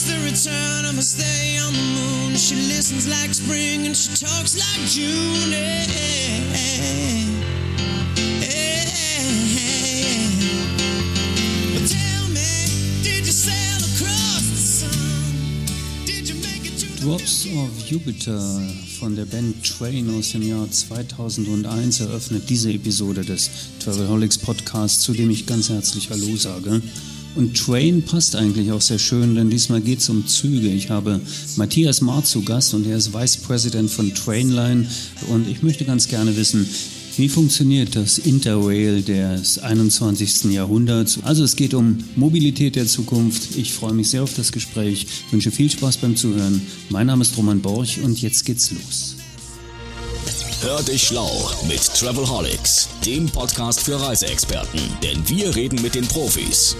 It's the return of a stay on the moon. She listens like spring and she talks like June. Hey, hey, hey, Drops of Jupiter von der Band Train aus dem Jahr 2001 eröffnet diese Episode des Travelholics Podcasts, zu dem ich ganz herzlich Hallo sage. Und Train passt eigentlich auch sehr schön, denn diesmal geht es um Züge. Ich habe Matthias Mahr zu Gast und er ist Vice President von Trainline. Und ich möchte ganz gerne wissen, wie funktioniert das Interrail des 21. Jahrhunderts? Also es geht um Mobilität der Zukunft. Ich freue mich sehr auf das Gespräch, wünsche viel Spaß beim Zuhören. Mein Name ist Roman Borch und jetzt geht's los. Hör dich schlau mit Travelholics, dem Podcast für Reiseexperten. Denn wir reden mit den Profis.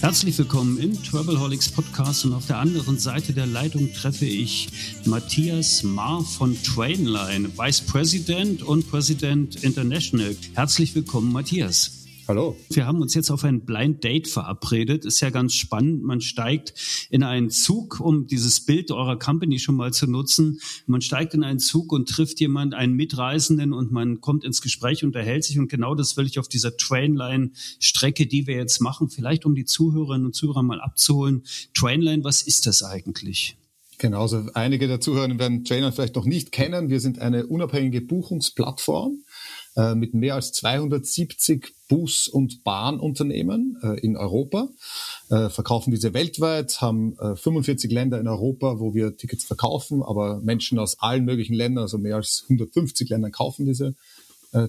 Herzlich willkommen im Travelholics Podcast und auf der anderen Seite der Leitung treffe ich Matthias Mahr von Trainline, Vice President und President International. Herzlich willkommen, Matthias. Hallo. Wir haben uns jetzt auf ein Blind Date verabredet. Ist ja ganz spannend. Man steigt in einen Zug, um dieses Bild eurer Company schon mal zu nutzen. Man steigt in einen Zug und trifft jemand, einen Mitreisenden und man kommt ins Gespräch, unterhält sich und genau das will ich auf dieser Trainline-Strecke, die wir jetzt machen, vielleicht um die Zuhörerinnen und Zuhörer mal abzuholen. Trainline, was ist das eigentlich? Genau, also einige der Zuhörer werden Trainer vielleicht noch nicht kennen. Wir sind eine unabhängige Buchungsplattform äh, mit mehr als 270 Bus- und Bahnunternehmen äh, in Europa, äh, verkaufen diese weltweit, haben 45 Länder in Europa, wo wir Tickets verkaufen, aber Menschen aus allen möglichen Ländern, also mehr als 150 Ländern kaufen diese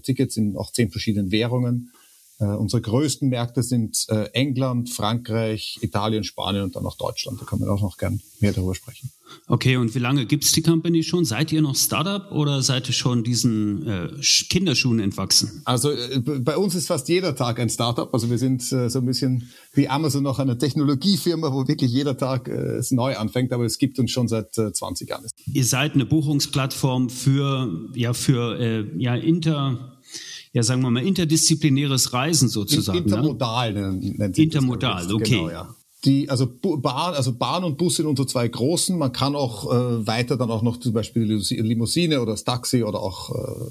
Tickets in auch zehn verschiedenen Währungen. Unsere größten Märkte sind England, Frankreich, Italien, Spanien und dann auch Deutschland. Da können wir auch noch gern mehr darüber sprechen. Okay, und wie lange gibt's die Company schon? Seid ihr noch Startup oder seid ihr schon diesen äh, Kinderschuhen entwachsen? Also äh, bei uns ist fast jeder Tag ein Startup. Also wir sind äh, so ein bisschen wie Amazon noch eine Technologiefirma, wo wirklich jeder Tag äh, es neu anfängt, aber es gibt uns schon seit äh, 20 Jahren. Ihr seid eine Buchungsplattform für ja für äh, ja inter ja, sagen wir mal, interdisziplinäres Reisen sozusagen. Intermodal ne? nennt sich Intermodal, das, okay. Genau, ja die, also Bahn, also Bahn und Bus sind unsere zwei großen. Man kann auch äh, weiter dann auch noch zum Beispiel Limousine oder das Taxi oder auch äh,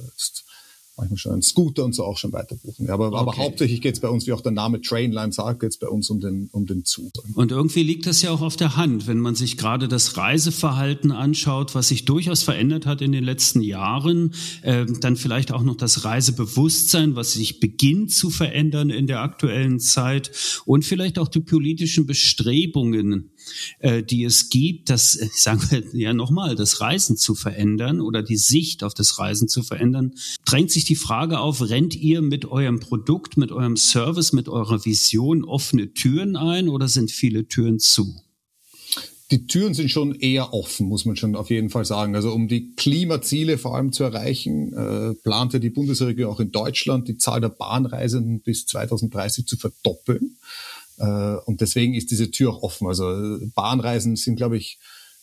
manchmal schon einen Scooter und so auch schon weiter buchen. Ja, aber, okay. aber hauptsächlich geht es bei uns, wie auch der Name Trainline sagt, geht es bei uns um den, um den Zug. Und irgendwie liegt das ja auch auf der Hand, wenn man sich gerade das Reiseverhalten anschaut, was sich durchaus verändert hat in den letzten Jahren, äh, dann vielleicht auch noch das Reisebewusstsein, was sich beginnt zu verändern in der aktuellen Zeit und vielleicht auch die politischen Bestrebungen, äh, die es gibt, das, äh, sagen wir ja nochmal, das Reisen zu verändern oder die Sicht auf das Reisen zu verändern, drängt sich die Frage auf, rennt ihr mit eurem Produkt, mit eurem Service, mit eurer Vision offene Türen ein oder sind viele Türen zu? die Türen sind schon eher offen, muss man schon auf jeden Fall sagen. Also um die Klimaziele vor allem zu erreichen, äh, plante die Bundesregierung auch in Deutschland die Zahl der Bahnreisenden bis 2030 zu verdoppeln. Äh, und deswegen ist diese Tür auch offen. Also Bahnreisen sind, glaube ich,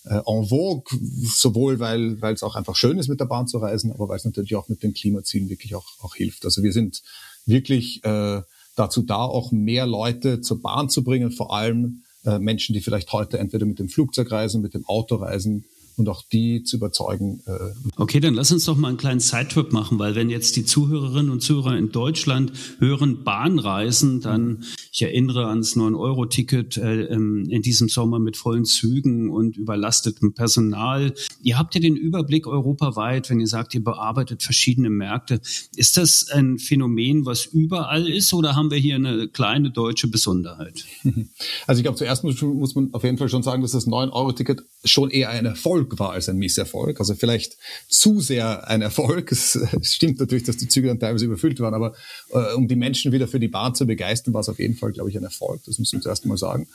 äh, en vogue, sowohl weil weil es auch einfach schön ist, mit der Bahn zu reisen, aber weil es natürlich auch mit den Klimazielen wirklich auch, auch hilft. Also wir sind wirklich äh, dazu da, auch mehr Leute zur Bahn zu bringen, vor allem äh, Menschen, die vielleicht heute entweder mit dem Flugzeug reisen, mit dem Auto reisen und auch die zu überzeugen. Äh okay, dann lass uns doch mal einen kleinen Sidetrip machen, weil wenn jetzt die Zuhörerinnen und Zuhörer in Deutschland hören Bahnreisen, dann, ich erinnere ans 9-Euro-Ticket äh, ähm, in diesem Sommer mit vollen Zügen und überlastetem Personal. Ihr habt ja den Überblick europaweit, wenn ihr sagt, ihr bearbeitet verschiedene Märkte. Ist das ein Phänomen, was überall ist oder haben wir hier eine kleine deutsche Besonderheit? Also ich glaube, zuerst muss, muss man auf jeden Fall schon sagen, dass das 9-Euro-Ticket schon eher ein Erfolg war als ein Misserfolg. Also vielleicht zu sehr ein Erfolg. Es stimmt natürlich, dass die Züge dann teilweise überfüllt waren, aber äh, um die Menschen wieder für die Bahn zu begeistern, war es auf jeden Fall, glaube ich, ein Erfolg. Das muss man zuerst mal sagen.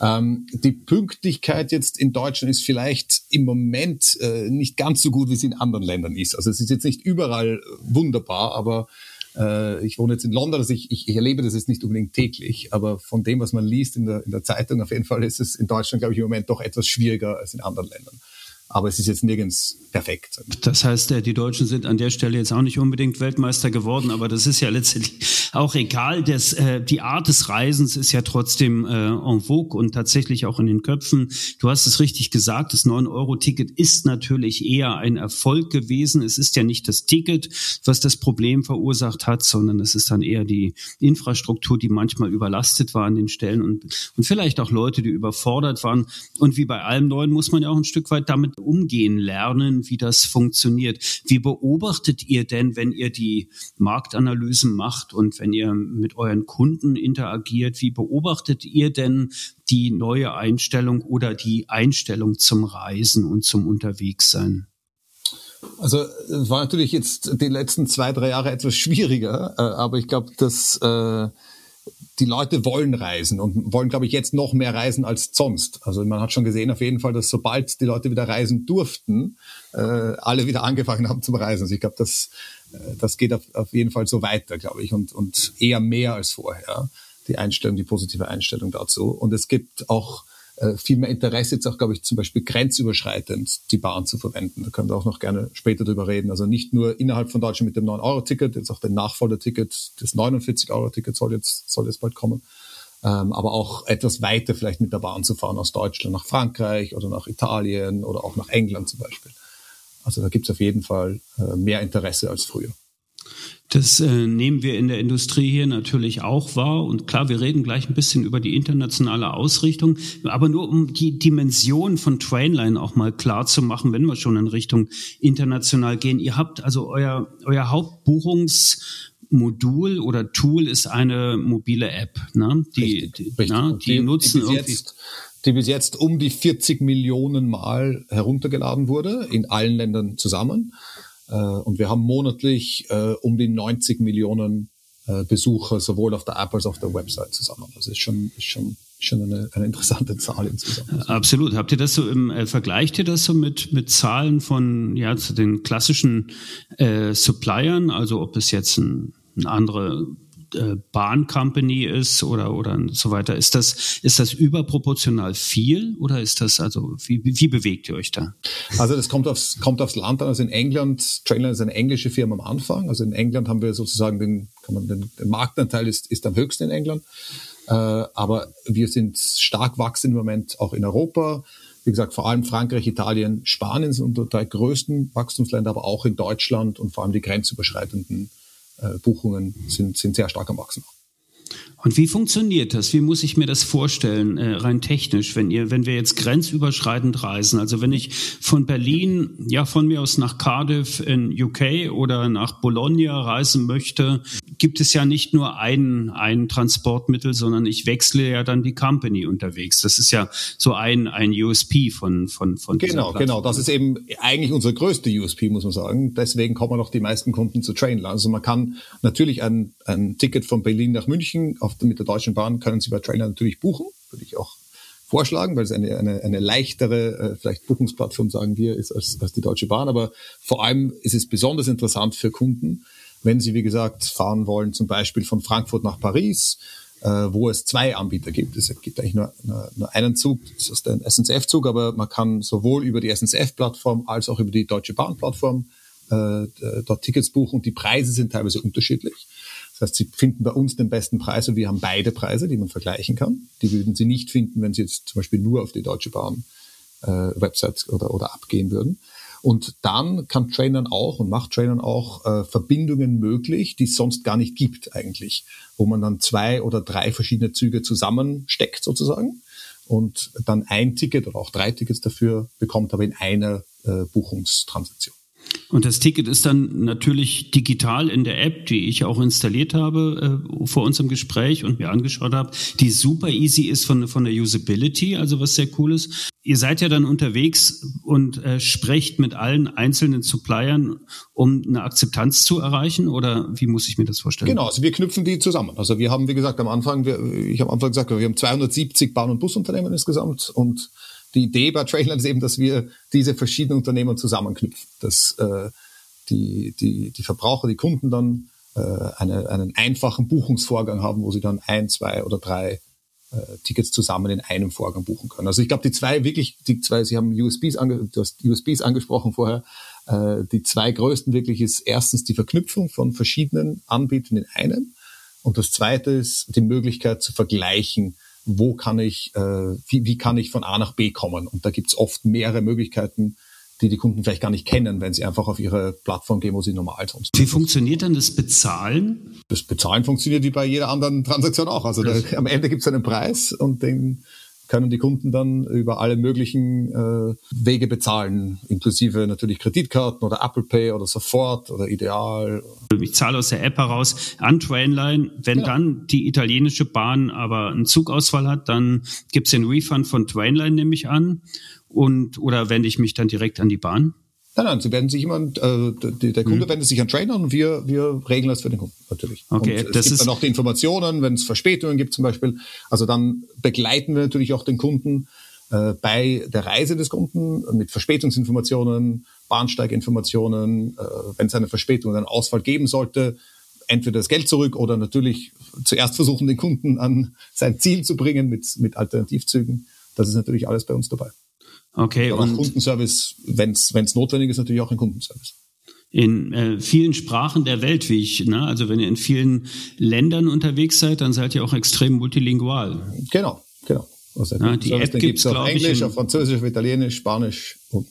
Ähm, die Pünktlichkeit jetzt in Deutschland ist vielleicht im Moment äh, nicht ganz so gut, wie sie in anderen Ländern ist. Also es ist jetzt nicht überall wunderbar, aber äh, ich wohne jetzt in London, also ich, ich, ich erlebe das jetzt nicht unbedingt täglich, aber von dem, was man liest in der, in der Zeitung, auf jeden Fall ist es in Deutschland, glaube ich, im Moment doch etwas schwieriger als in anderen Ländern. Aber es ist jetzt nirgends perfekt. Das heißt, äh, die Deutschen sind an der Stelle jetzt auch nicht unbedingt Weltmeister geworden, aber das ist ja letztendlich auch egal. Das, äh, die Art des Reisens ist ja trotzdem äh, en vogue und tatsächlich auch in den Köpfen. Du hast es richtig gesagt, das 9-Euro-Ticket ist natürlich eher ein Erfolg gewesen. Es ist ja nicht das Ticket, was das Problem verursacht hat, sondern es ist dann eher die Infrastruktur, die manchmal überlastet war an den Stellen und, und vielleicht auch Leute, die überfordert waren. Und wie bei allem Neuen muss man ja auch ein Stück weit damit umgehen lernen, wie das funktioniert. Wie beobachtet ihr denn, wenn ihr die Marktanalysen macht und wenn ihr mit euren Kunden interagiert, wie beobachtet ihr denn die neue Einstellung oder die Einstellung zum Reisen und zum Unterwegssein? Also es war natürlich jetzt die letzten zwei, drei Jahre etwas schwieriger, äh, aber ich glaube, dass äh, die Leute wollen reisen und wollen, glaube ich, jetzt noch mehr reisen als sonst. Also man hat schon gesehen auf jeden Fall, dass sobald die Leute wieder reisen durften, äh, alle wieder angefangen haben zum Reisen. Also ich glaube, das, äh, das geht auf, auf jeden Fall so weiter, glaube ich, und, und eher mehr als vorher. Die Einstellung, die positive Einstellung dazu. Und es gibt auch viel mehr Interesse jetzt auch, glaube ich, zum Beispiel grenzüberschreitend die Bahn zu verwenden. Da können wir auch noch gerne später drüber reden. Also nicht nur innerhalb von Deutschland mit dem 9-Euro-Ticket, jetzt auch der Nachfolger-Ticket, das 49-Euro-Ticket soll jetzt, soll jetzt bald kommen. Ähm, aber auch etwas weiter vielleicht mit der Bahn zu fahren aus Deutschland nach Frankreich oder nach Italien oder auch nach England zum Beispiel. Also da gibt es auf jeden Fall äh, mehr Interesse als früher. Das äh, nehmen wir in der Industrie hier natürlich auch wahr. Und klar, wir reden gleich ein bisschen über die internationale Ausrichtung. Aber nur um die Dimension von Trainline auch mal klar zu machen, wenn wir schon in Richtung international gehen. Ihr habt also euer, euer Hauptbuchungsmodul oder Tool ist eine mobile App, ne? Die, richtig, die, richtig. Na, die, die nutzen die irgendwie. Jetzt, die bis jetzt um die 40 Millionen Mal heruntergeladen wurde, in allen Ländern zusammen. Äh, und wir haben monatlich äh, um die 90 Millionen äh, Besucher sowohl auf der App als auch auf der Website zusammen. Also ist schon, ist schon schon eine, eine interessante Zahl insgesamt. Absolut. Habt ihr das so im äh, vergleicht ihr das so mit mit Zahlen von ja zu den klassischen äh, Suppliern, also ob es jetzt ein, ein andere Bahncompany ist oder oder so weiter. Ist das ist das überproportional viel oder ist das also wie, wie bewegt ihr euch da? Also das kommt aufs kommt aufs Land an. Also in England Trainline ist eine englische Firma am Anfang. Also in England haben wir sozusagen den kann man den, den Marktanteil ist ist am höchsten in England. Äh, aber wir sind stark wachsend im Moment auch in Europa. Wie gesagt, vor allem Frankreich, Italien, Spanien sind unsere drei größten Wachstumsländer, aber auch in Deutschland und vor allem die grenzüberschreitenden äh, Buchungen sind, sind sehr stark am Wachsen. Und wie funktioniert das? Wie muss ich mir das vorstellen, äh, rein technisch, wenn ihr, wenn wir jetzt grenzüberschreitend reisen? Also wenn ich von Berlin, ja, von mir aus nach Cardiff in UK oder nach Bologna reisen möchte, gibt es ja nicht nur ein, ein Transportmittel, sondern ich wechsle ja dann die Company unterwegs. Das ist ja so ein, ein USP von, von, von Genau, genau. Das ist eben eigentlich unser größte USP, muss man sagen. Deswegen kommen auch die meisten Kunden zu Trainline. Also man kann natürlich ein, ein Ticket von Berlin nach München auf, mit der Deutschen Bahn können Sie bei Trainline natürlich buchen. Würde ich auch vorschlagen, weil es eine, eine, eine leichtere, äh, vielleicht Buchungsplattform, sagen wir, ist als, als die Deutsche Bahn. Aber vor allem ist es besonders interessant für Kunden, wenn Sie, wie gesagt, fahren wollen, zum Beispiel von Frankfurt nach Paris, äh, wo es zwei Anbieter gibt. Es gibt eigentlich nur, nur, nur einen Zug, das ist ein SNCF-Zug, aber man kann sowohl über die SNCF-Plattform als auch über die Deutsche Bahn-Plattform äh, dort Tickets buchen und die Preise sind teilweise unterschiedlich. Das heißt, Sie finden bei uns den besten Preis und wir haben beide Preise, die man vergleichen kann. Die würden Sie nicht finden, wenn Sie jetzt zum Beispiel nur auf die Deutsche Bahn äh, Website oder, oder abgehen würden. Und dann kann Trainern auch und macht Trainern auch äh, Verbindungen möglich, die es sonst gar nicht gibt eigentlich, wo man dann zwei oder drei verschiedene Züge zusammensteckt sozusagen und dann ein Ticket oder auch drei Tickets dafür bekommt, aber in einer äh, Buchungstransaktion. Und das Ticket ist dann natürlich digital in der App, die ich auch installiert habe äh, vor unserem Gespräch und mir angeschaut habe, die super easy ist von, von der Usability, also was sehr cool ist. Ihr seid ja dann unterwegs und äh, sprecht mit allen einzelnen Suppliern, um eine Akzeptanz zu erreichen oder wie muss ich mir das vorstellen? Genau, also wir knüpfen die zusammen. Also wir haben, wie gesagt, am Anfang, wir, ich habe am Anfang gesagt, wir haben 270 Bahn- und Busunternehmen insgesamt und die Idee bei Trailern ist eben, dass wir diese verschiedenen Unternehmen zusammenknüpfen, dass äh, die, die, die Verbraucher, die Kunden dann äh, eine, einen einfachen Buchungsvorgang haben, wo sie dann ein, zwei oder drei äh, Tickets zusammen in einem Vorgang buchen können. Also ich glaube, die zwei wirklich, die zwei, Sie haben USBs, ange, du hast USBs angesprochen vorher, äh, die zwei größten wirklich ist erstens die Verknüpfung von verschiedenen Anbietern in einem und das zweite ist die Möglichkeit zu vergleichen, wo kann ich, äh, wie, wie kann ich von A nach B kommen. Und da gibt's oft mehrere Möglichkeiten, die die Kunden vielleicht gar nicht kennen, wenn sie einfach auf ihre Plattform gehen, wo sie normal tun. Wie funktioniert dann das Bezahlen? Das Bezahlen funktioniert wie bei jeder anderen Transaktion auch. Also da, am Ende gibt es einen Preis und den können die Kunden dann über alle möglichen äh, Wege bezahlen, inklusive natürlich Kreditkarten oder Apple Pay oder sofort oder Ideal. Ich zahle aus der App heraus an Trainline. Wenn Genau. dann die italienische Bahn aber einen Zugausfall hat, dann gibt's den Refund von Trainline, nehme ich an. Und, oder wende ich mich dann direkt an die Bahn? Nein, nein, sie werden sich immer, äh, der, Kunde wendet sich an Trainer und wir, wir regeln das für den Kunden natürlich. Okay, und es das gibt ist- dann auch die Informationen, wenn es Verspätungen gibt zum Beispiel. Also dann begleiten wir natürlich auch den Kunden äh, bei der Reise des Kunden mit Verspätungsinformationen, Bahnsteiginformationen, äh, wenn es eine Verspätung oder einen Ausfall geben sollte, entweder das Geld zurück oder natürlich zuerst versuchen, den Kunden an sein Ziel zu bringen mit, mit Alternativzügen. Das ist natürlich alles bei uns dabei. Okay, Aber und Kundenservice, wenn es notwendig ist, natürlich auch ein Kundenservice. in äh, vielen Sprachen der Welt, wie ich, ne? also wenn ihr in vielen Ländern unterwegs seid, dann seid ihr auch extrem multilingual. Genau, genau. Also Ja, die Service, App den gibt's, auf Englisch, auf Französisch, auf Italienisch, Spanisch und,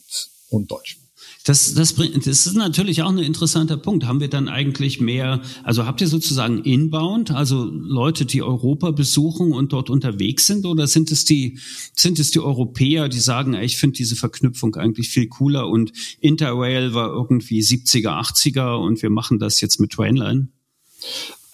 und Deutsch. Das, das, bringt- das ist natürlich auch ein interessanter Punkt. Haben wir dann eigentlich mehr, also habt ihr sozusagen Inbound, also Leute, die Europa besuchen und dort unterwegs sind, oder sind es die, sind es die Europäer, die sagen, ey, ich finde diese Verknüpfung eigentlich viel cooler und Interrail war irgendwie 70er, 80er und wir machen das jetzt mit Trainline?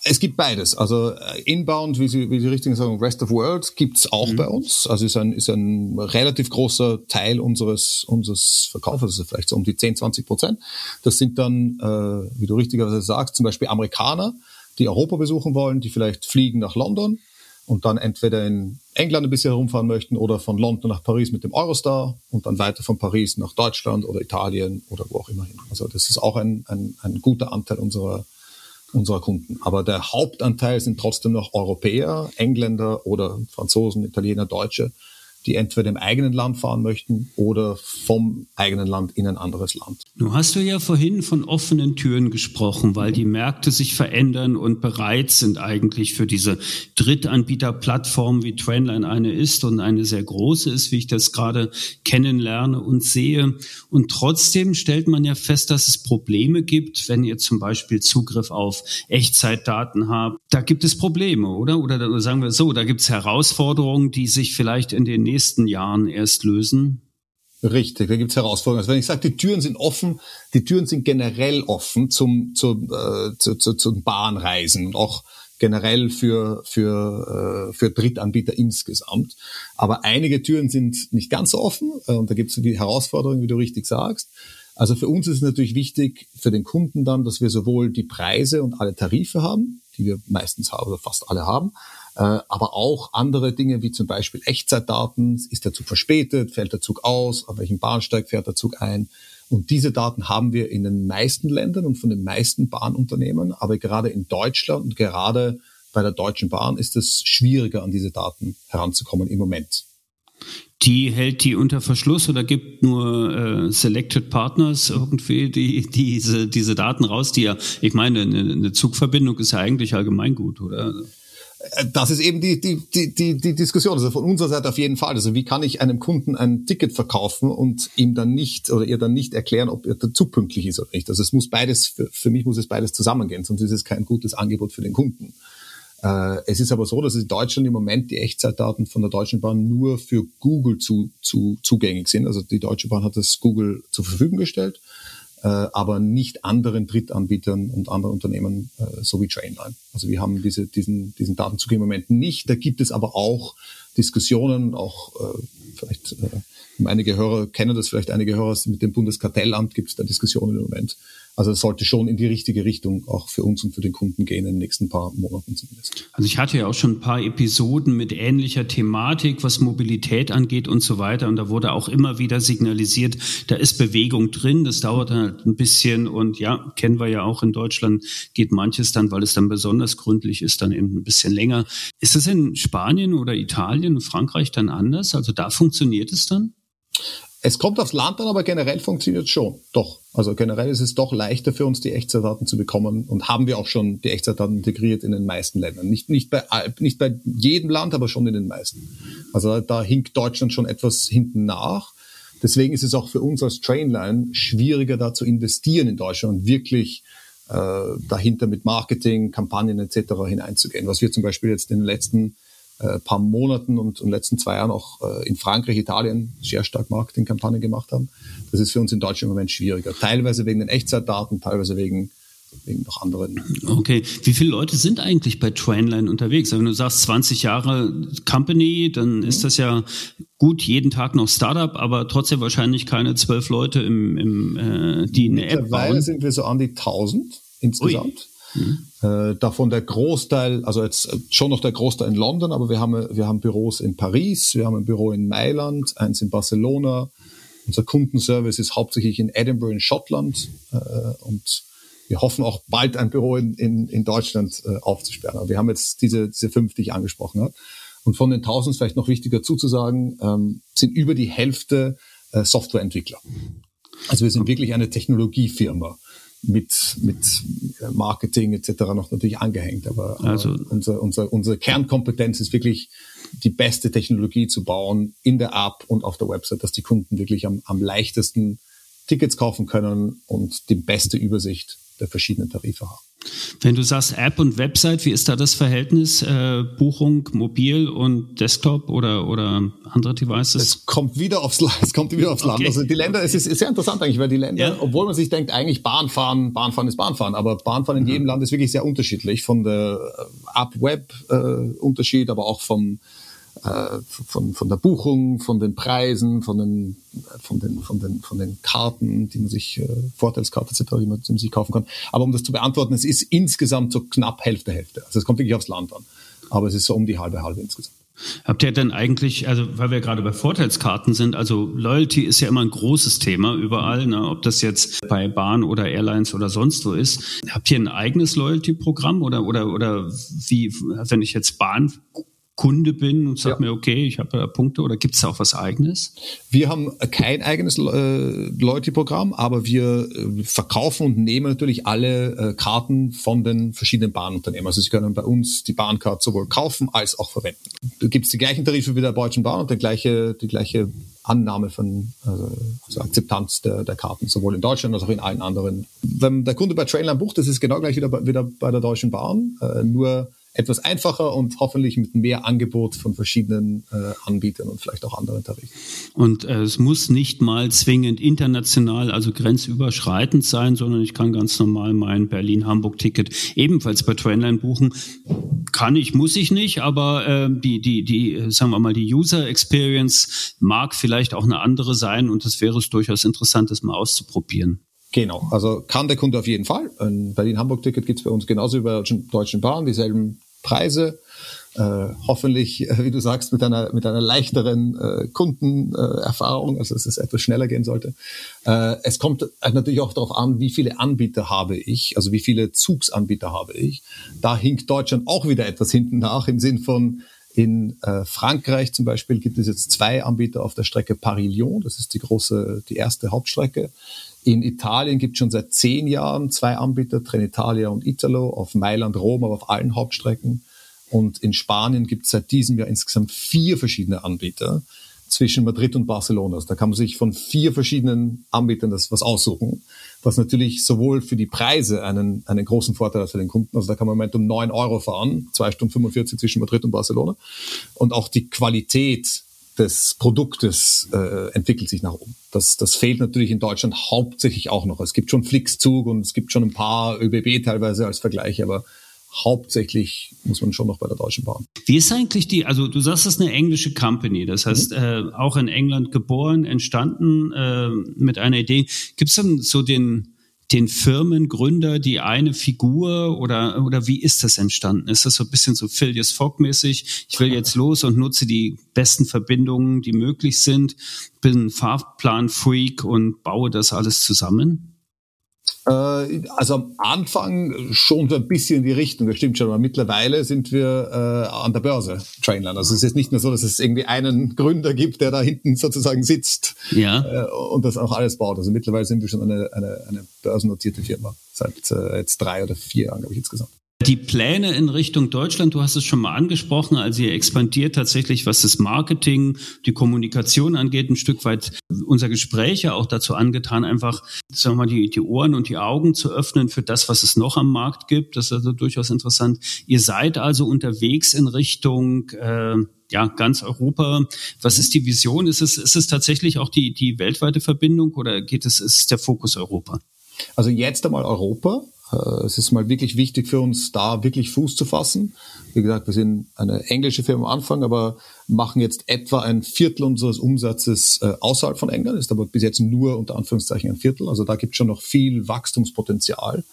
Es gibt beides. Also äh, Inbound, wie Sie, wie Sie richtig sagen, Rest of World gibt's auch bei uns. Also ist ein, ist ein relativ großer Teil unseres, unseres Verkaufs, also vielleicht so um die 10, 20 Prozent. Das sind dann, äh, wie du richtigerweise sagst, zum Beispiel Amerikaner, die Europa besuchen wollen, die vielleicht fliegen nach London und dann entweder in England ein bisschen herumfahren möchten oder von London nach Paris mit dem Eurostar und dann weiter von Paris nach Deutschland oder Italien oder wo auch immer hin. Also das ist auch ein, ein, ein guter Anteil unserer, unserer Kunden. Aber der Hauptanteil sind trotzdem noch Europäer, Engländer oder Franzosen, Italiener, Deutsche, die entweder im eigenen Land fahren möchten oder vom eigenen Land in ein anderes Land. Du hast du ja vorhin von offenen Türen gesprochen, weil die Märkte sich verändern und bereit sind eigentlich für diese Drittanbieterplattform, wie Trainline eine ist und eine sehr große ist, wie ich das gerade kennenlerne und sehe. Und trotzdem stellt man ja fest, dass es Probleme gibt, wenn ihr zum Beispiel Zugriff auf Echtzeitdaten habt. Da gibt es Probleme, oder? Oder sagen wir so, da gibt es Herausforderungen, die sich vielleicht in den nächsten Jahren erst lösen. Richtig, da gibt's Herausforderungen. Also wenn ich sage, die Türen sind offen, die Türen sind generell offen zum, zum, äh, zu, zu, zum Bahnreisen und auch generell für, für, äh, für Drittanbieter insgesamt. Aber einige Türen sind nicht ganz so offen äh, und da gibt's die Herausforderungen, wie du richtig sagst. Also für uns ist es natürlich wichtig, für den Kunden dann, dass wir sowohl die Preise und alle Tarife haben, die wir meistens haben oder fast alle haben, aber auch andere Dinge wie zum Beispiel Echtzeitdaten. Ist der Zug verspätet? Fällt der Zug aus? Auf welchem Bahnsteig fährt der Zug ein? Und diese Daten haben wir in den meisten Ländern und von den meisten Bahnunternehmen. Aber gerade in Deutschland und gerade bei der Deutschen Bahn ist es schwieriger, an diese Daten heranzukommen im Moment. Die hält die unter Verschluss oder gibt nur äh, Selected Partners irgendwie die, diese, diese Daten raus, die ja, ich meine, eine, eine Zugverbindung ist ja eigentlich allgemeingut, oder? Das ist eben die, die, die, die, die Diskussion. Also von unserer Seite auf jeden Fall. Also wie kann ich einem Kunden ein Ticket verkaufen und ihm dann nicht oder ihr dann nicht erklären, ob der Zug pünktlich ist oder nicht. Also es muss beides, für, für mich muss es beides zusammengehen, sonst ist es kein gutes Angebot für den Kunden. Äh, es ist aber so, dass in Deutschland im Moment die Echtzeitdaten von der Deutschen Bahn nur für Google zu, zu, zugänglich sind. Also die Deutsche Bahn hat das Google zur Verfügung gestellt, aber nicht anderen Drittanbietern und anderen Unternehmen äh, so wie Trainline. Also wir haben diese, diesen, diesen Datenzug im Moment nicht. Da gibt es aber auch Diskussionen, auch äh, vielleicht äh, einige Hörer kennen das, vielleicht einige Hörer mit dem Bundeskartellamt gibt es da Diskussionen im Moment. Also es sollte schon in die richtige Richtung auch für uns und für den Kunden gehen in den nächsten paar Monaten zumindest. Also ich hatte ja auch schon ein paar Episoden mit ähnlicher Thematik, was Mobilität angeht und so weiter. Und da wurde auch immer wieder signalisiert, da ist Bewegung drin. Das dauert halt ein bisschen. Und ja, kennen wir ja auch in Deutschland, geht manches dann, weil es dann besonders gründlich ist, dann eben ein bisschen länger. Ist es in Spanien oder Italien und Frankreich dann anders? Also da funktioniert es dann? Es kommt aufs Land an, aber generell funktioniert es schon. Doch. Also generell ist es doch leichter für uns, die Echtzeitdaten zu bekommen und haben wir auch schon die Echtzeitdaten integriert in den meisten Ländern. Nicht, nicht, bei, nicht bei jedem Land, aber schon in den meisten. Also da hinkt Deutschland schon etwas hinten nach. Deswegen ist es auch für uns als Trainline schwieriger, da zu investieren in Deutschland und wirklich äh, dahinter mit Marketing, Kampagnen etc. hineinzugehen. Was wir zum Beispiel jetzt in den letzten äh, paar Monaten und, und letzten zwei Jahren auch äh, in Frankreich, Italien sehr stark Marketingkampagnen gemacht haben. Das ist für uns in Deutschland im Moment schwieriger. Teilweise wegen den Echtzeitdaten, teilweise wegen wegen noch anderen. Okay, wie viele Leute sind eigentlich bei Trainline unterwegs? Also wenn du sagst 20 Jahre Company, dann ist das ja gut jeden Tag noch Startup, aber trotzdem wahrscheinlich keine zwölf Leute im, im äh, die eine App bauen. Mittlerweile sind wir so an die 1000 insgesamt. Mhm. Äh, davon der Großteil, also jetzt schon noch der Großteil in London, aber wir haben, wir haben Büros in Paris, wir haben ein Büro in Mailand, eins in Barcelona. Unser Kundenservice ist hauptsächlich in Edinburgh in Schottland äh, und wir hoffen auch bald ein Büro in, in, in Deutschland äh, aufzusperren. Aber wir haben jetzt diese, diese fünf, die ich angesprochen habe. Und von den 1000 vielleicht noch wichtiger zuzusagen, ähm, sind über die Hälfte äh, Softwareentwickler. Also wir sind wirklich eine Technologiefirma mit, mit Marketing etc. noch natürlich angehängt. Aber also, unser, unser, unsere Kernkompetenz ist wirklich, die beste Technologie zu bauen in der App und auf der Website, dass die Kunden wirklich am, am leichtesten Tickets kaufen können und die beste Übersicht der verschiedenen Tarife haben. Wenn du sagst App und Website, wie ist da das Verhältnis äh, Buchung mobil und Desktop oder oder andere Devices? Es kommt wieder aufs es kommt wieder aufs okay. Land. Also die Länder, es ist, ist sehr interessant eigentlich, weil die Länder, ja. obwohl man sich denkt eigentlich Bahnfahren, Bahnfahren ist Bahnfahren, aber Bahnfahren in jedem Land ist wirklich sehr unterschiedlich von der App Web äh, Unterschied, aber auch vom äh, von, von der Buchung, von den Preisen, von den, von den, von den, von den Karten, die man sich, äh, Vorteilskarten etc., die man, sich kaufen kann. Aber um das zu beantworten, es ist insgesamt so knapp Hälfte, Hälfte. Also es kommt wirklich aufs Land an. Aber es ist so um die halbe, halbe insgesamt. Habt ihr denn eigentlich, also weil wir gerade bei Vorteilskarten sind, also Loyalty ist ja immer ein großes Thema überall, ne, ob das jetzt bei Bahn oder Airlines oder sonst wo ist. Habt ihr ein eigenes Loyalty-Programm oder oder oder wie, wenn ich jetzt Bahn Kunde bin und sage ja. mir, okay, ich habe da Punkte oder gibt es auch was eigenes? Wir haben kein eigenes äh, Loyalty-Programm, aber wir äh, verkaufen und nehmen natürlich alle äh, Karten von den verschiedenen Bahnunternehmen. Also Sie können bei uns die Bahncard sowohl kaufen als auch verwenden. Da gibt es die gleichen Tarife wie der Deutschen Bahn und die gleiche, die gleiche Annahme von also, also Akzeptanz der, der Karten, sowohl in Deutschland als auch in allen anderen. Wenn der Kunde bei Trainline bucht, das ist genau gleich wieder bei, wieder bei der Deutschen Bahn, äh, nur etwas einfacher und hoffentlich mit mehr Angebot von verschiedenen äh, Anbietern und vielleicht auch anderen Tarifen. Und äh, es muss nicht mal zwingend international, also grenzüberschreitend sein, sondern ich kann ganz normal mein Berlin-Hamburg-Ticket ebenfalls bei Trainline buchen. Kann ich, muss ich nicht, aber äh, die, die, die, sagen wir mal, die User Experience mag vielleicht auch eine andere sein und das wäre es durchaus interessant, das mal auszuprobieren. Genau, also kann der Kunde auf jeden Fall. Ein Berlin-Hamburg-Ticket gibt's bei uns genauso wie bei der Deutschen Bahn, dieselben Preise. Äh, hoffentlich, äh, wie du sagst, mit einer, mit einer leichteren äh, Kundenerfahrung, also dass es etwas schneller gehen sollte. Äh, es kommt natürlich auch darauf an, wie viele Anbieter habe ich, also wie viele Zugsanbieter habe ich. Da hinkt Deutschland auch wieder etwas hinten nach im Sinn von, in äh, Frankreich zum Beispiel gibt es jetzt zwei Anbieter auf der Strecke Paris-Lyon, das ist die große, die erste Hauptstrecke. In Italien gibt es schon seit zehn Jahren zwei Anbieter, Trenitalia und Italo, auf Mailand, Rom, aber auf allen Hauptstrecken. Und in Spanien gibt es seit diesem Jahr insgesamt vier verschiedene Anbieter zwischen Madrid und Barcelona. Also da kann man sich von vier verschiedenen Anbietern das was aussuchen, was natürlich sowohl für die Preise einen, einen großen Vorteil hat für den Kunden. Also da kann man im Moment um neun Euro fahren, zwei Stunden 45 zwischen Madrid und Barcelona. Und auch die Qualität des Produktes äh, entwickelt sich nach oben. Das, das fehlt natürlich in Deutschland hauptsächlich auch noch. Es gibt schon Flixzug und es gibt schon ein paar ÖBB teilweise als Vergleich, aber hauptsächlich muss man schon noch bei der Deutschen Bahn. Wie ist eigentlich die, also du sagst, das ist eine englische Company, das heißt mhm. äh, auch in England geboren, entstanden äh, mit einer Idee. Gibt es dann so den den Firmengründer, die eine Figur oder, oder wie ist das entstanden? Ist das so ein bisschen so Phileas Fogg-mäßig? Ich will jetzt los und nutze die besten Verbindungen, die möglich sind, bin Fahrplan-Freak und baue das alles zusammen? Äh, also am Anfang schon so ein bisschen in die Richtung, das stimmt schon, aber mittlerweile sind wir äh, an der Börse, Trainline. Also es ist nicht mehr so, dass es irgendwie einen Gründer gibt, der da hinten sozusagen sitzt ja. äh, und das auch alles baut. Also mittlerweile sind wir schon eine, eine, eine börsennotierte Firma, seit äh, jetzt drei oder vier Jahren, glaube ich, insgesamt. Die Pläne in Richtung Deutschland, du hast es schon mal angesprochen, also ihr expandiert tatsächlich, was das Marketing, die Kommunikation angeht, ein Stück weit unser Gespräch ja auch dazu angetan, einfach, sagen wir mal, die, die Ohren und die Augen zu öffnen für das, was es noch am Markt gibt. Das ist also durchaus interessant. Ihr seid also unterwegs in Richtung, äh, ja, ganz Europa. Was ist die Vision? Ist es, ist es tatsächlich auch die, die weltweite Verbindung oder geht es, ist der Fokus Europa? Also jetzt einmal Europa. Äh, es ist mal wirklich wichtig für uns, da wirklich Fuß zu fassen. Wie gesagt, wir sind eine englische Firma am Anfang, aber machen jetzt etwa ein Viertel unseres Umsatzes äh, außerhalb von England, ist aber bis jetzt nur unter Anführungszeichen ein Viertel. Also da gibt es schon noch viel Wachstumspotenzial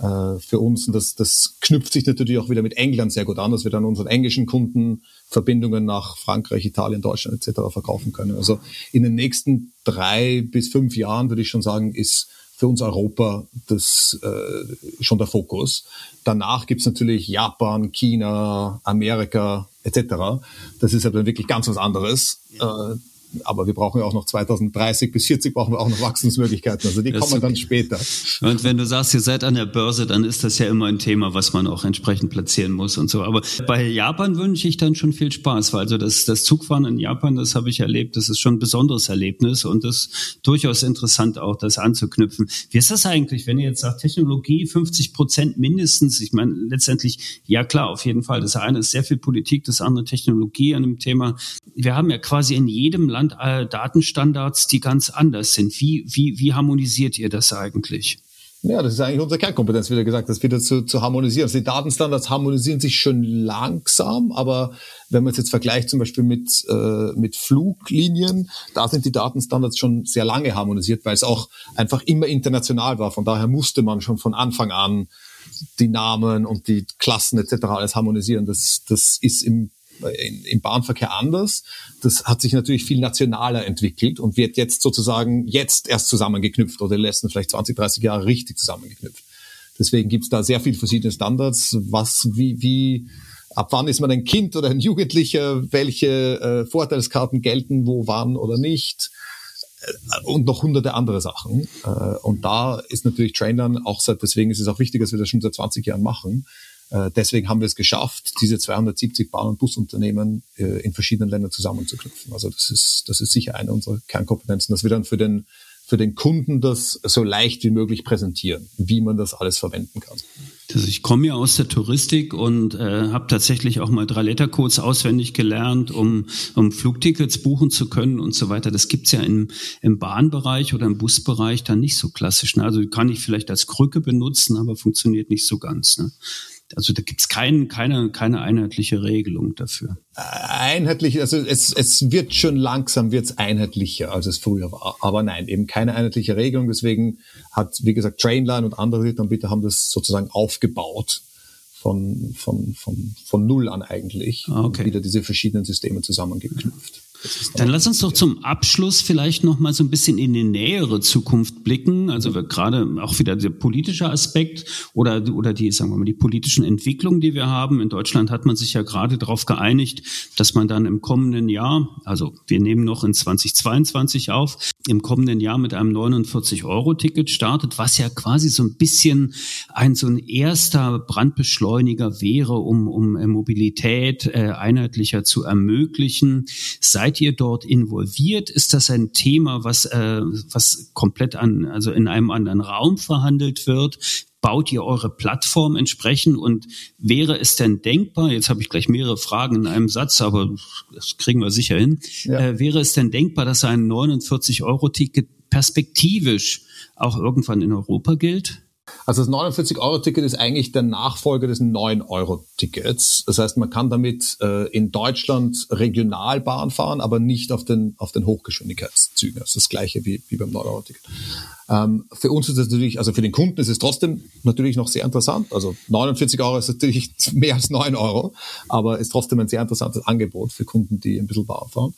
äh, für uns. Und das, das knüpft sich natürlich auch wieder mit England sehr gut an, dass wir dann unseren englischen Kunden Verbindungen nach Frankreich, Italien, Deutschland etc. verkaufen können. Also in den nächsten drei bis fünf Jahren würde ich schon sagen, ist für uns Europa das äh, schon der Fokus. Danach gibt's natürlich Japan, China, Amerika etc. Das ist aber wirklich ganz was anderes. Ja. Äh, aber wir brauchen ja auch noch 2030 bis 40 brauchen wir auch noch Wachstumsmöglichkeiten. Also die das kommen dann später. Und wenn du sagst, ihr seid an der Börse, dann ist das ja immer ein Thema, was man auch entsprechend platzieren muss und so. Aber bei Japan wünsche ich dann schon viel Spaß, weil also das, das Zugfahren in Japan, das habe ich erlebt, das ist schon ein besonderes Erlebnis und das ist durchaus interessant auch, das anzuknüpfen. Wie ist das eigentlich, wenn ihr jetzt sagt, Technologie 50 Prozent mindestens? Ich meine, letztendlich, ja klar, auf jeden Fall. Das eine ist sehr viel Politik, das andere Technologie an dem Thema. Wir haben ja quasi in jedem Land Land äh, Datenstandards, die ganz anders sind. Wie, wie, wie harmonisiert ihr das eigentlich? Ja, das ist eigentlich unsere Kernkompetenz, wie du gesagt hast, wieder zu, zu harmonisieren. Also die Datenstandards harmonisieren sich schon langsam, aber wenn man es jetzt vergleicht zum Beispiel mit, äh, mit Fluglinien, da sind die Datenstandards schon sehr lange harmonisiert, weil es auch einfach immer international war. Von daher musste man schon von Anfang an die Namen und die Klassen etc. alles harmonisieren. Das, das ist im im Bahnverkehr anders. Das hat sich natürlich viel nationaler entwickelt und wird jetzt sozusagen jetzt erst zusammengeknüpft oder die letzten vielleicht 20, 30 Jahre richtig zusammengeknüpft. Deswegen gibt es da sehr viele verschiedene Standards, was, wie, wie, ab wann ist man ein Kind oder ein Jugendlicher, welche äh, Vorteilskarten gelten, wo, wann oder nicht äh, und noch hunderte andere Sachen. Äh, und da ist natürlich Trainern auch seit, deswegen ist es auch wichtig, dass wir das schon seit 20 Jahren machen, deswegen haben wir es geschafft, diese 270 Bahn- und Busunternehmen äh, in verschiedenen Ländern zusammenzuknüpfen. Also das ist, das ist sicher eine unserer Kernkompetenzen, dass wir dann für den, für den Kunden das so leicht wie möglich präsentieren, wie man das alles verwenden kann. Also ich komme ja aus der Touristik und äh, habe tatsächlich auch mal drei Lettercodes auswendig gelernt, um, um Flugtickets buchen zu können und so weiter. Das gibt's ja im, im Bahnbereich oder im Busbereich dann nicht so klassisch. Ne? Also kann ich vielleicht als Krücke benutzen, aber funktioniert nicht so ganz. Ne? Also da gibt's kein, keine, keine einheitliche Regelung dafür. Einheitlich, also es, es wird schon langsam wird's einheitlicher, als es früher war. Aber nein, eben keine einheitliche Regelung. Deswegen hat, wie gesagt, Trainline und andere Drittanbieter haben das sozusagen aufgebaut von, von, von, von Null an eigentlich. Ah, okay. Und wieder diese verschiedenen Systeme zusammengeknüpft. Dann lass uns doch zum Abschluss vielleicht noch mal so ein bisschen in die nähere Zukunft blicken. Also gerade auch wieder der politische Aspekt oder, oder die, sagen wir mal, die politischen Entwicklungen, die wir haben. In Deutschland hat man sich ja gerade darauf geeinigt, dass man dann im kommenden Jahr, also wir nehmen noch in 2022 auf, im kommenden Jahr mit einem 49-Euro-Ticket startet, was ja quasi so ein bisschen ein so ein erster Brandbeschleuniger wäre, um, um Mobilität äh, einheitlicher zu ermöglichen. Seit Seid ihr dort involviert? Ist das ein Thema, was, äh, was komplett an, also in einem anderen Raum verhandelt wird? Baut ihr eure Plattform entsprechend und wäre es denn denkbar, jetzt habe ich gleich mehrere Fragen in einem Satz, aber das kriegen wir sicher hin, ja. äh, wäre es denn denkbar, dass ein 49-Euro-Ticket perspektivisch auch irgendwann in Europa gilt? Also das 49-Euro-Ticket ist eigentlich der Nachfolger des 9-Euro-Tickets. Das heißt, man kann damit äh, in Deutschland Regionalbahn fahren, aber nicht auf den, auf den Hochgeschwindigkeitszügen. Das ist das gleiche wie, wie beim 9-Euro-Ticket. Ähm, für uns ist es natürlich, also für den Kunden ist es trotzdem natürlich noch sehr interessant. Also 49 Euro ist natürlich mehr als 9 Euro, aber ist trotzdem ein sehr interessantes Angebot für Kunden, die ein bisschen Bar fahren.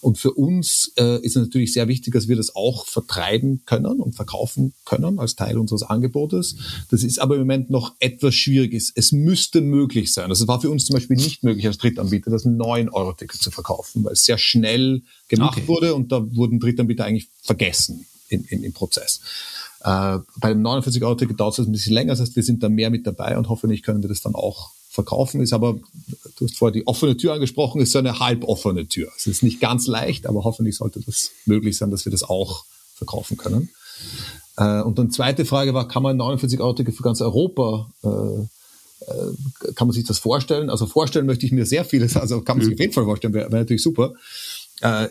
Und für uns äh, ist es natürlich sehr wichtig, dass wir das auch vertreiben können und verkaufen können als Teil unseres Angebotes. Das ist aber im Moment noch etwas schwierig. Es, es müsste möglich sein. Also es war für uns zum Beispiel nicht möglich als Drittanbieter, das 9-Euro-Ticket zu verkaufen, weil es sehr schnell gemacht Okay. wurde und da wurden Drittanbieter eigentlich vergessen im, im, im Prozess. Äh, bei dem 49-Euro-Ticket dauert es ein bisschen länger, das heißt, wir sind da mehr mit dabei und hoffentlich können wir das dann auch verkaufen. Ist aber, du hast vorher die offene Tür angesprochen, ist so eine halboffene Tür. Es ist nicht ganz leicht, aber hoffentlich sollte das möglich sein, dass wir das auch verkaufen können. Äh, und dann zweite Frage war, kann man 49-Euro-Ticket für ganz Europa äh, äh, kann man sich das vorstellen? Also vorstellen möchte ich mir sehr vieles, also kann man sich auf jeden Fall vorstellen, wäre wär natürlich super. Äh,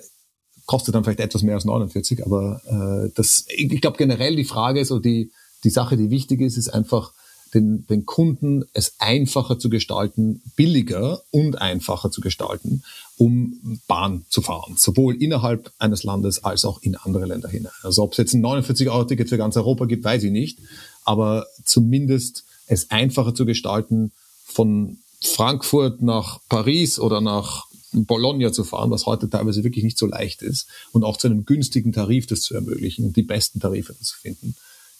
kostet dann vielleicht etwas mehr als 49, aber äh, das, ich, ich glaube generell die Frage ist, oder die, die Sache, die wichtig ist, ist einfach, den, den Kunden es einfacher zu gestalten, billiger und einfacher zu gestalten, um Bahn zu fahren, sowohl innerhalb eines Landes als auch in andere Länder hinein. Also ob es jetzt ein 49-Euro-Ticket für ganz Europa gibt, weiß ich nicht, aber zumindest es einfacher zu gestalten, von Frankfurt nach Paris oder nach Bologna zu fahren, was heute teilweise wirklich nicht so leicht ist, und auch zu einem günstigen Tarif das zu ermöglichen und die besten Tarife zu finden.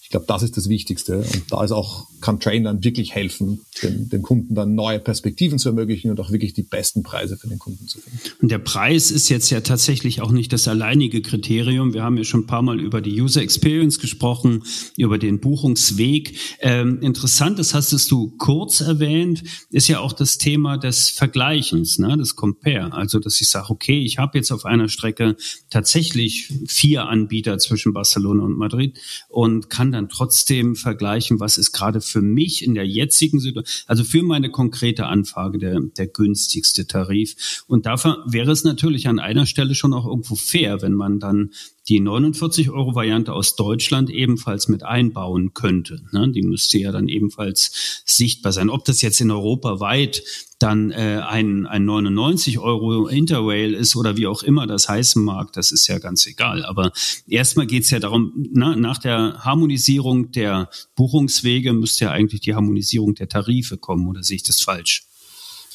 Ich glaube, das ist das Wichtigste. Und da ist auch, kann Train dann wirklich helfen, den, den Kunden dann neue Perspektiven zu ermöglichen und auch wirklich die besten Preise für den Kunden zu finden. Und der Preis ist jetzt ja tatsächlich auch nicht das alleinige Kriterium. Wir haben ja schon ein paar Mal über die User Experience gesprochen, über den Buchungsweg. Ähm, interessant, das hast du kurz erwähnt, ist ja auch das Thema des Vergleichens, ne, des Compare. Also, dass ich sage, okay, ich habe jetzt auf einer Strecke tatsächlich vier Anbieter zwischen Barcelona und Madrid und kann dann trotzdem vergleichen, was ist gerade für mich in der jetzigen Situation, also für meine konkrete Anfrage der, der günstigste Tarif. Und dafür wäre es natürlich an einer Stelle schon auch irgendwo fair, wenn man dann die 49-Euro-Variante aus Deutschland ebenfalls mit einbauen könnte. Ne? Die müsste ja dann ebenfalls sichtbar sein. Ob das jetzt in Europa weit dann äh, ein, ein 99 Euro Interrail ist oder wie auch immer das heißen mag, das ist ja ganz egal. Aber erstmal geht's ja darum, na, nach der Harmonisierung der Buchungswege müsste ja eigentlich die Harmonisierung der Tarife kommen, oder sehe ich das falsch?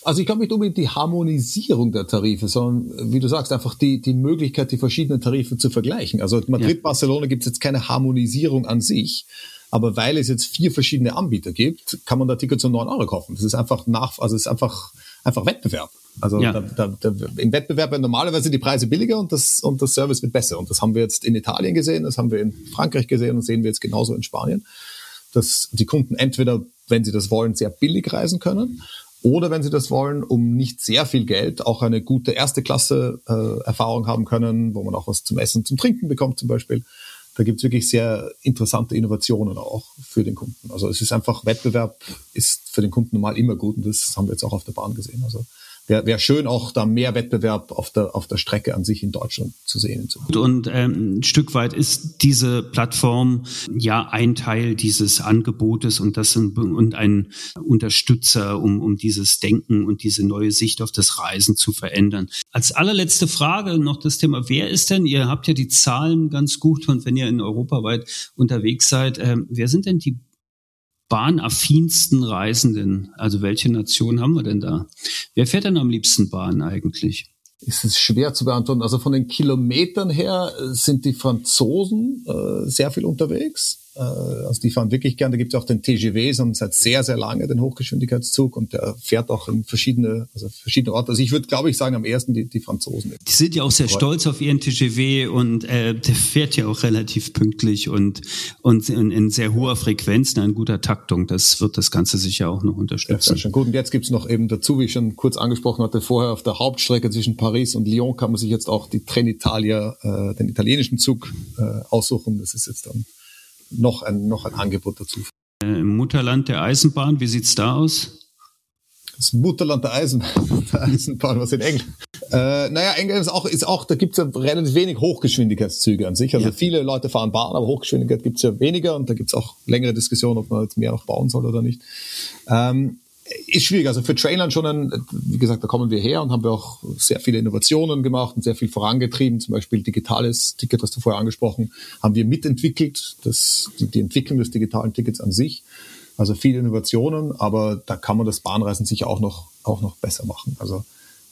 Also ich glaube nicht unbedingt die Harmonisierung der Tarife, sondern wie du sagst, einfach die, die Möglichkeit, die verschiedenen Tarife zu vergleichen. Also Madrid, Ja. Barcelona gibt es jetzt keine Harmonisierung an sich, aber weil es jetzt vier verschiedene Anbieter gibt, kann man da Tickets um 9 Euro kaufen. Das ist einfach nach, also es ist einfach, einfach Wettbewerb. Also Ja. da, da, da, im Wettbewerb werden normalerweise die Preise billiger und das, und das Service wird besser. Und das haben wir jetzt in Italien gesehen, das haben wir in Frankreich gesehen und sehen wir jetzt genauso in Spanien dass die Kunden entweder, wenn sie das wollen, sehr billig reisen können oder wenn sie das wollen, um nicht sehr viel Geld auch eine gute erste Klasse äh, Erfahrung haben können, wo man auch was zum Essen, zum Trinken bekommt zum Beispiel. Da gibt's wirklich sehr interessante Innovationen auch für den Kunden. Also es ist einfach, Wettbewerb ist für den Kunden normal immer gut und das haben wir jetzt auch auf der Bahn gesehen. Also wäre wär schön, auch da mehr Wettbewerb auf der, auf der Strecke an sich in Deutschland zu sehen. Und ähm, ein Stück weit ist diese Plattform ja ein Teil dieses Angebotes und das ein, und ein Unterstützer, um, um dieses Denken und diese neue Sicht auf das Reisen zu verändern. Als allerletzte Frage noch das Thema, wer ist denn, ihr habt ja die Zahlen ganz gut und wenn ihr in Europa weit unterwegs seid, ähm, wer sind denn die bahnaffinsten Reisenden? Also welche Nation haben wir denn da? Wer fährt denn am liebsten Bahn eigentlich? ist es schwer zu beantworten. Also von den Kilometern her sind die Franzosen äh, sehr viel unterwegs. Äh, also die fahren wirklich gern. Da gibt es auch den TGV, sondern seit sehr, sehr lange den Hochgeschwindigkeitszug und der fährt auch in verschiedene, also verschiedene Orte. Also ich würde, glaube ich, sagen, am ersten die, die Franzosen. Die sind ja auch sehr stolz auf ihren TGV und äh, der fährt ja auch relativ pünktlich und, und in, in sehr hoher Frequenz, in guter Taktung. Das wird das Ganze sicher auch noch unterstützen. ist schon gut. Und jetzt gibt's noch eben dazu, wie ich schon kurz angesprochen hatte, vorher auf der Hauptstrecke zwischen Paris und Lyon kann man sich jetzt auch die Trenitalia, äh, den italienischen Zug äh, aussuchen. Das ist jetzt dann noch ein, noch ein Angebot dazu. Äh, Im Mutterland der Eisenbahn, wie sieht's da aus? Das Mutterland der, Eisen, der Eisenbahn, was in England. Äh, naja, England ist auch, ist auch da gibt's ja relativ wenig Hochgeschwindigkeitszüge an sich. Also Ja. viele Leute fahren Bahn, aber Hochgeschwindigkeit gibt's ja weniger und da gibt's auch längere Diskussionen, ob man jetzt mehr noch bauen soll oder nicht. Ähm, ist schwierig. Also für Trainland schon ein, wie gesagt, da kommen wir her und haben wir auch sehr viele Innovationen gemacht und sehr viel vorangetrieben. Zum Beispiel digitales Ticket, was du vorher angesprochen, haben wir mitentwickelt. Das, die, die Entwicklung des digitalen Tickets an sich. Also viele Innovationen, aber da kann man das Bahnreisen sicher auch noch, auch noch besser machen. Also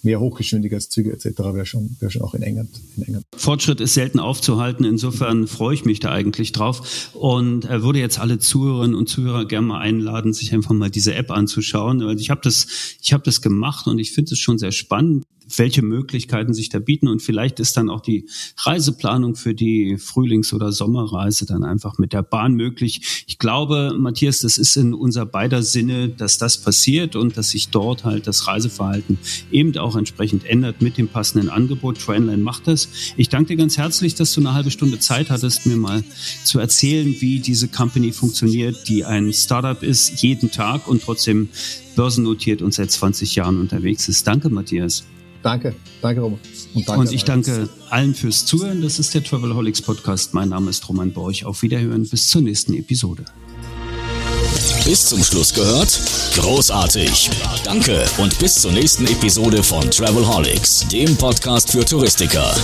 mehr Hochgeschwindigkeitszüge etc. wäre schon, wäre schon auch in England, in England. Fortschritt ist selten aufzuhalten. Insofern freue ich mich da eigentlich drauf und äh, würde jetzt alle Zuhörerinnen und Zuhörer gerne mal einladen, sich einfach mal diese App anzuschauen. Ich habe das, ich habe das gemacht und ich finde es schon sehr spannend welche Möglichkeiten sich da bieten. Und vielleicht ist dann auch die Reiseplanung für die Frühlings- oder Sommerreise dann einfach mit der Bahn möglich. Ich glaube, Matthias, das ist in unser beider Sinne, dass das passiert und dass sich dort halt das Reiseverhalten eben auch entsprechend ändert mit dem passenden Angebot. Trainline macht das. Ich danke dir ganz herzlich, dass du eine halbe Stunde Zeit hattest, mir mal zu erzählen, wie diese Company funktioniert, die ein Startup ist, jeden Tag und trotzdem börsennotiert und seit 20 Jahren unterwegs ist. Danke, Matthias. Danke, danke Roman. Und, danke und ich danke allen fürs Zuhören. Das ist der Travelholics Podcast. Mein Name ist Roman Borch. Auf Wiederhören bis zur nächsten Episode. Bis zum Schluss gehört? Großartig. Danke und bis zur nächsten Episode von Travelholics, dem Podcast für Touristiker.